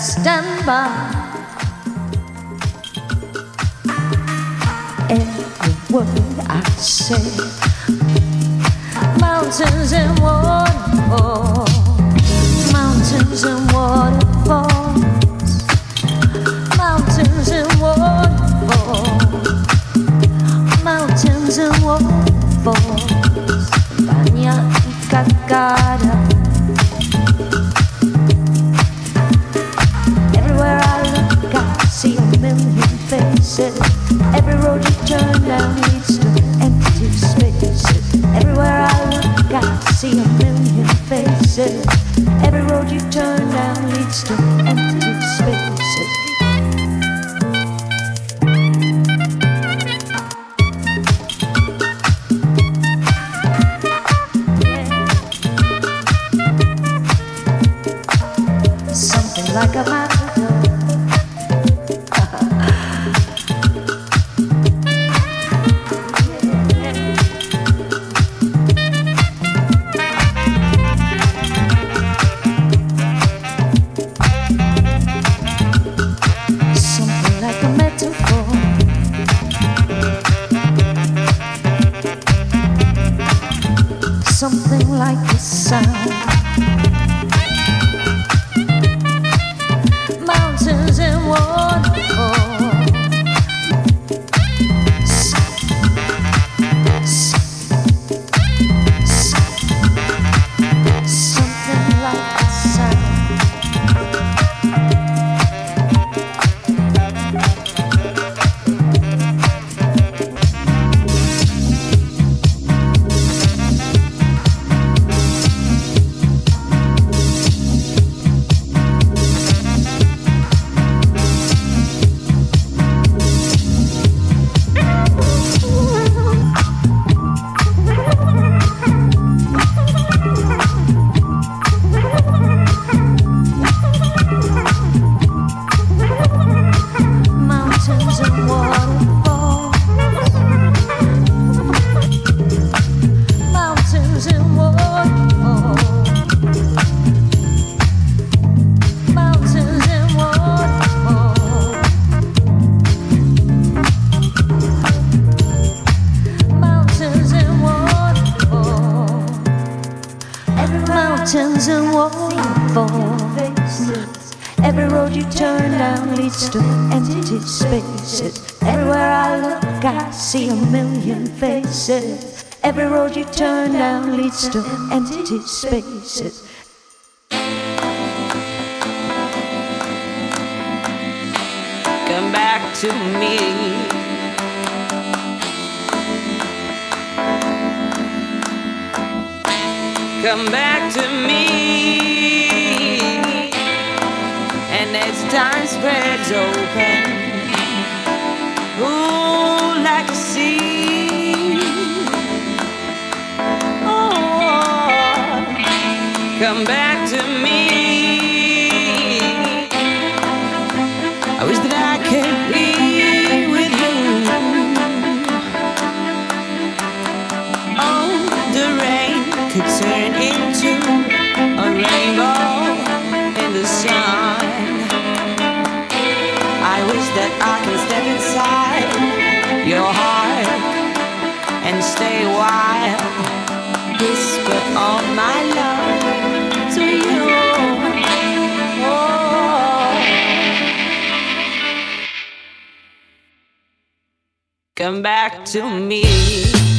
stand by. Every word I say. you turn down leads to empty spaces. Come back to me. Come back to me. And as time spreads open. Come back to me.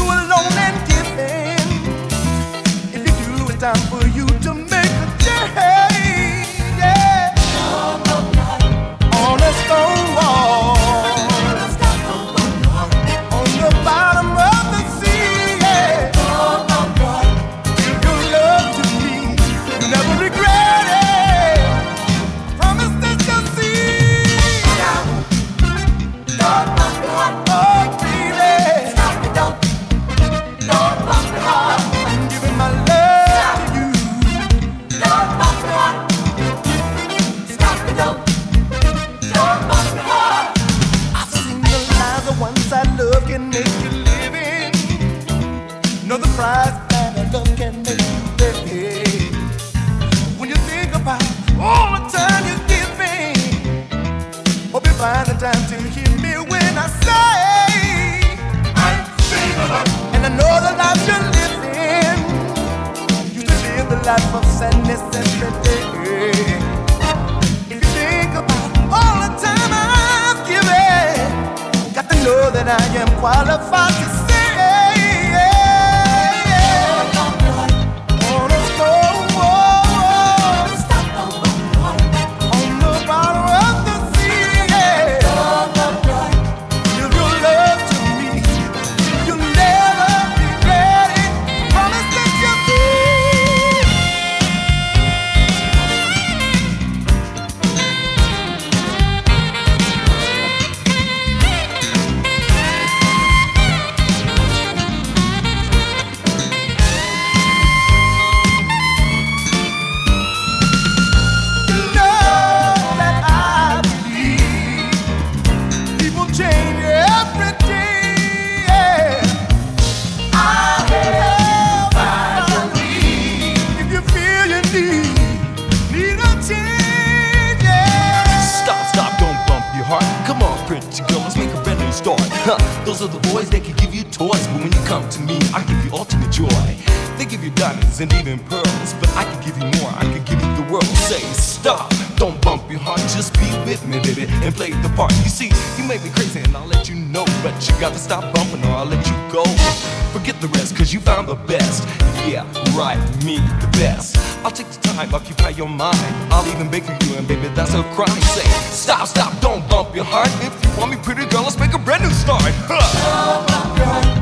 You alone and giving? If you do, it's time for Huh, those are the boys that can give you toys, but when you come to me, I give you ultimate joy. They give you diamonds and even pearls, but I can give you more. I can give you world. Say stop, don't bump your heart. Just be with me, baby, and play the part. You see, you make me crazy, and I'll let you know, but you got to stop bumping, or I'll let you go. Forget the rest, cause you found the best. Yeah, right, me, the best. I'll take the time, occupy your mind. I'll even beg for you, and baby, that's a crime. Say, stop, stop, don't bump your heart. If you want me, pretty girl, let's make a brand new start. Huh.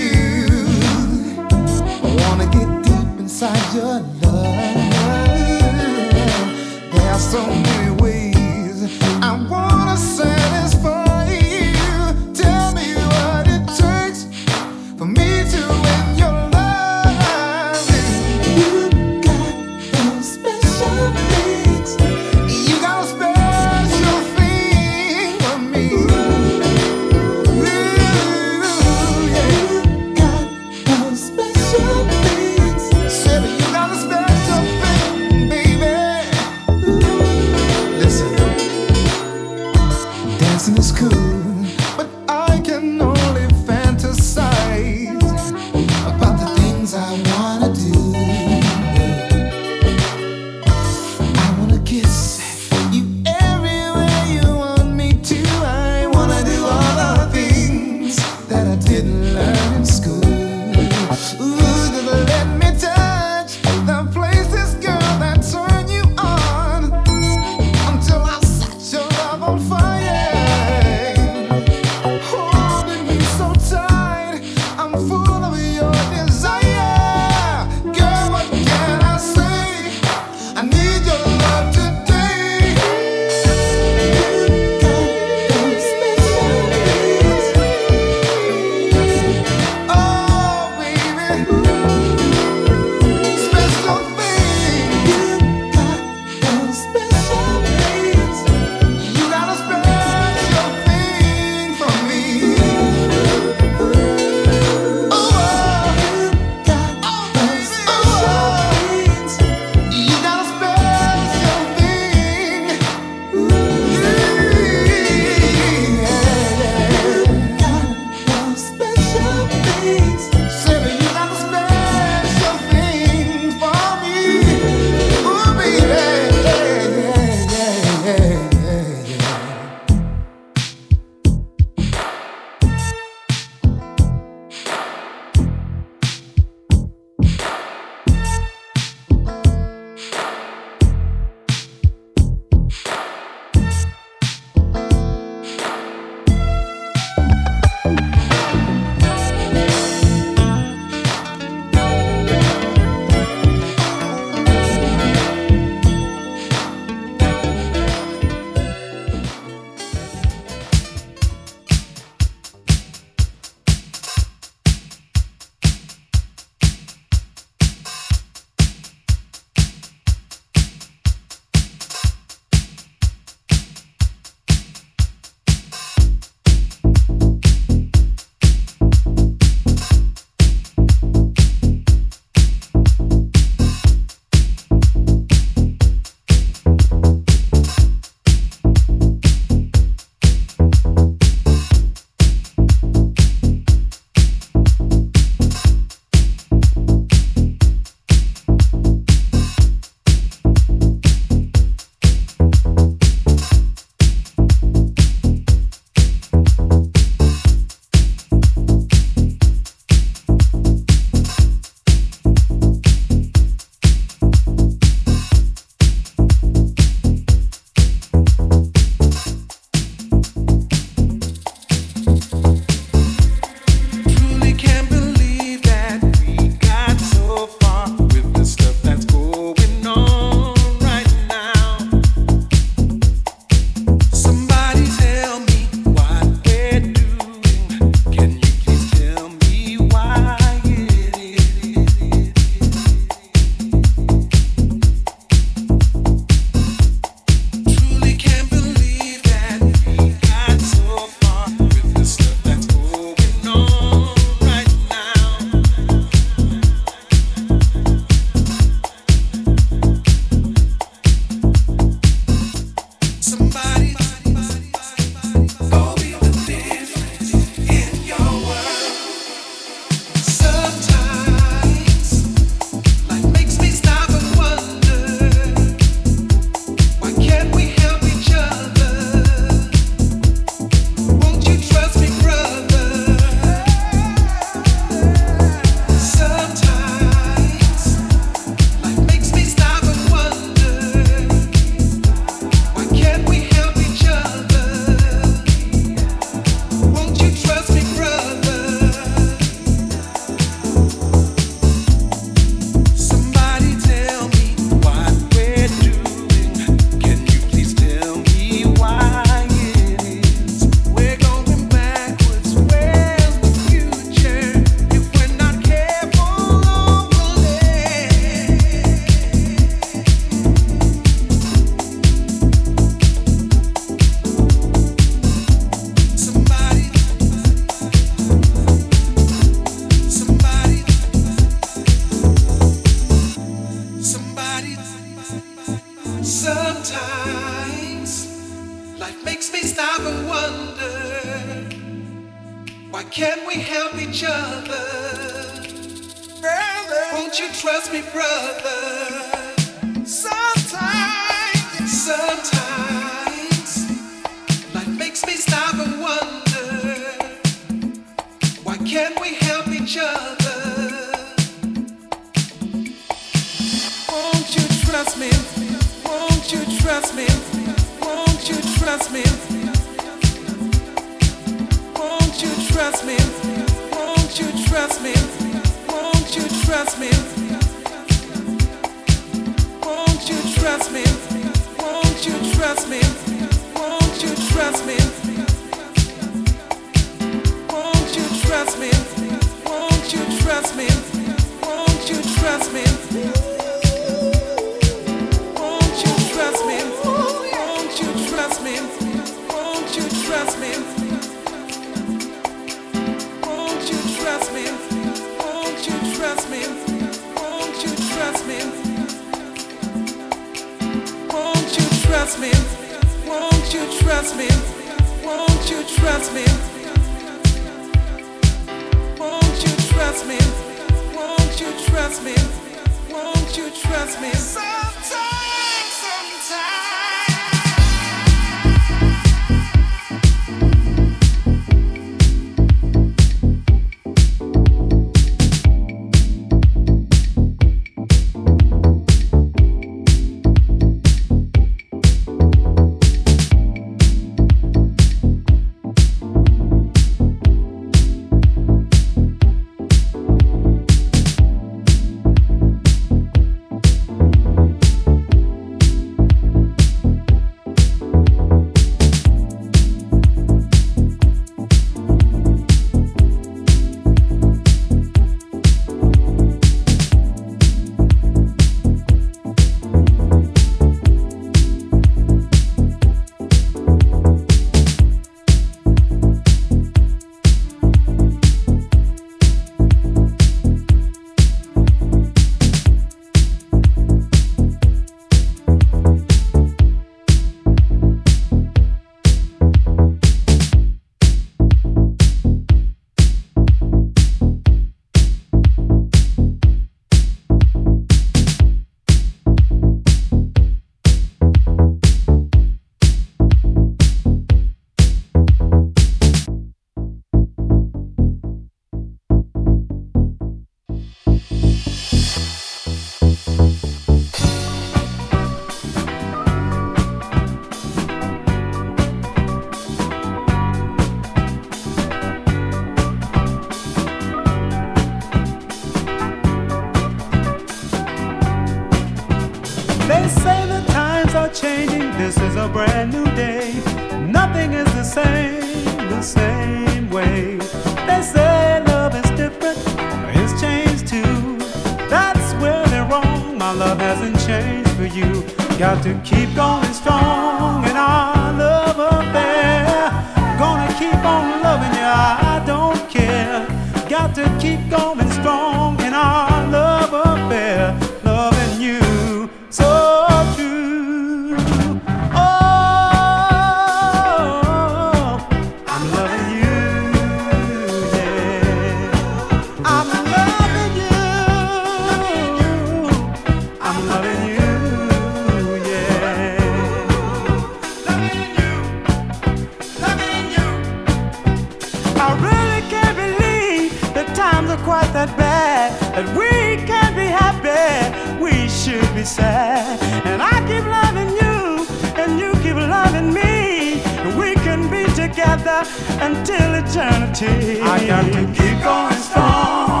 quite that bad that we can be happy. We should be sad. And I keep loving you, and you keep loving me. And we can be together until eternity. I got to keep going strong.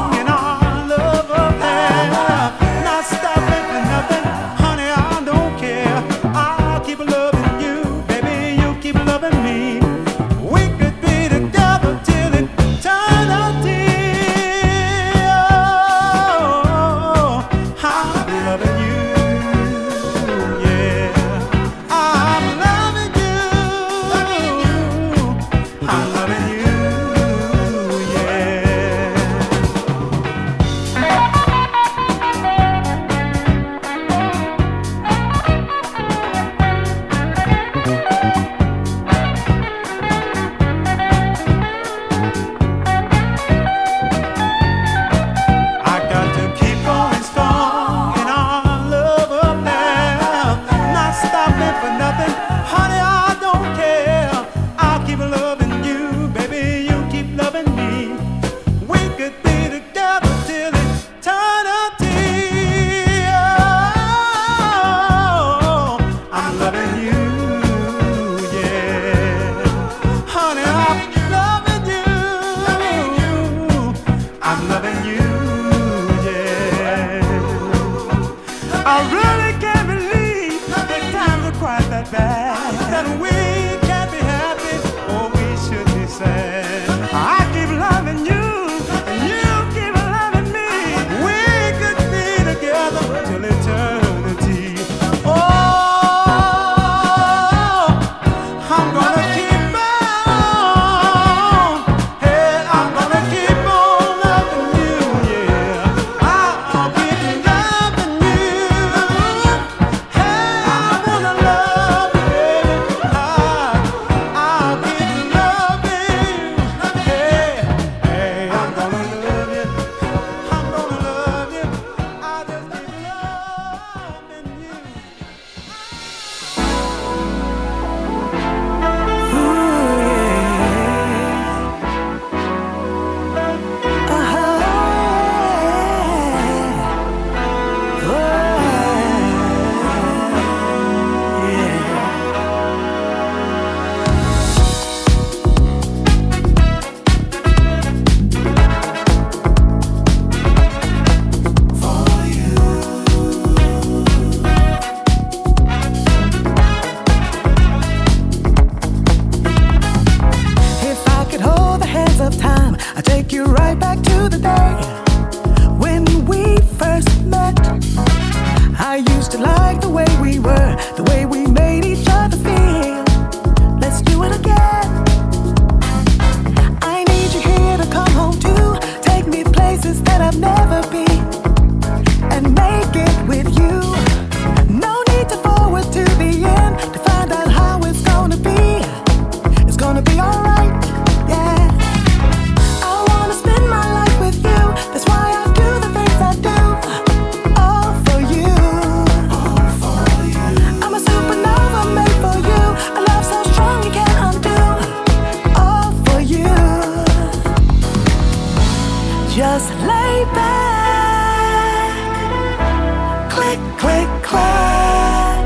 click, clack.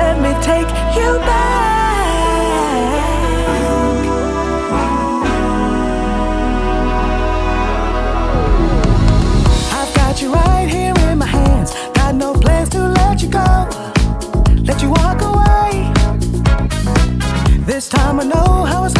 Let me take you back. I've got you right here in my hands. Got no plans to let you go. Let you walk away. This time I know how it's